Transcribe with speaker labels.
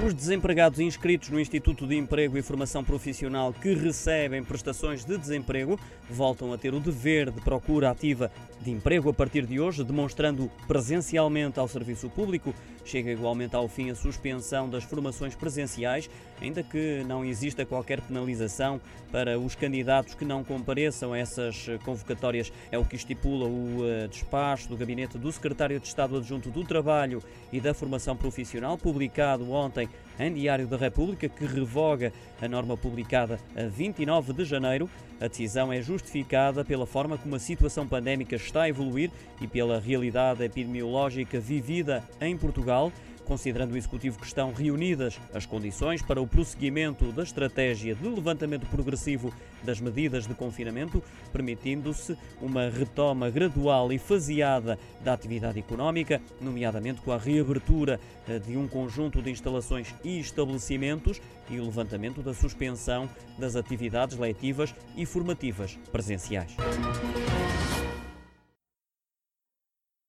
Speaker 1: Os desempregados inscritos no Instituto de Emprego e Formação Profissional que recebem prestações de desemprego voltam a ter o dever de procura ativa de emprego a partir de hoje, demonstrando presencialmente ao serviço público. Chega igualmente ao fim a suspensão das formações presenciais, ainda que não exista qualquer penalização para os candidatos que não compareçam a essas convocatórias. É o que estipula o eh, despacho do gabinete do Secretário de Estado Adjunto do Trabalho e da Formação Profissional, publicado ontem em Diário da República, que revoga a norma publicada a 29 de janeiro. A decisão é justificada pela forma como a situação pandémica está a evoluir e pela realidade epidemiológica vivida em Portugal considerando o Executivo que estão reunidas as condições para o prosseguimento da estratégia de levantamento progressivo das medidas de confinamento, permitindo-se uma retoma gradual e faseada da atividade económica, nomeadamente com a reabertura eh, de um conjunto de instalações e estabelecimentos e o levantamento da suspensão das atividades letivas e formativas presenciais.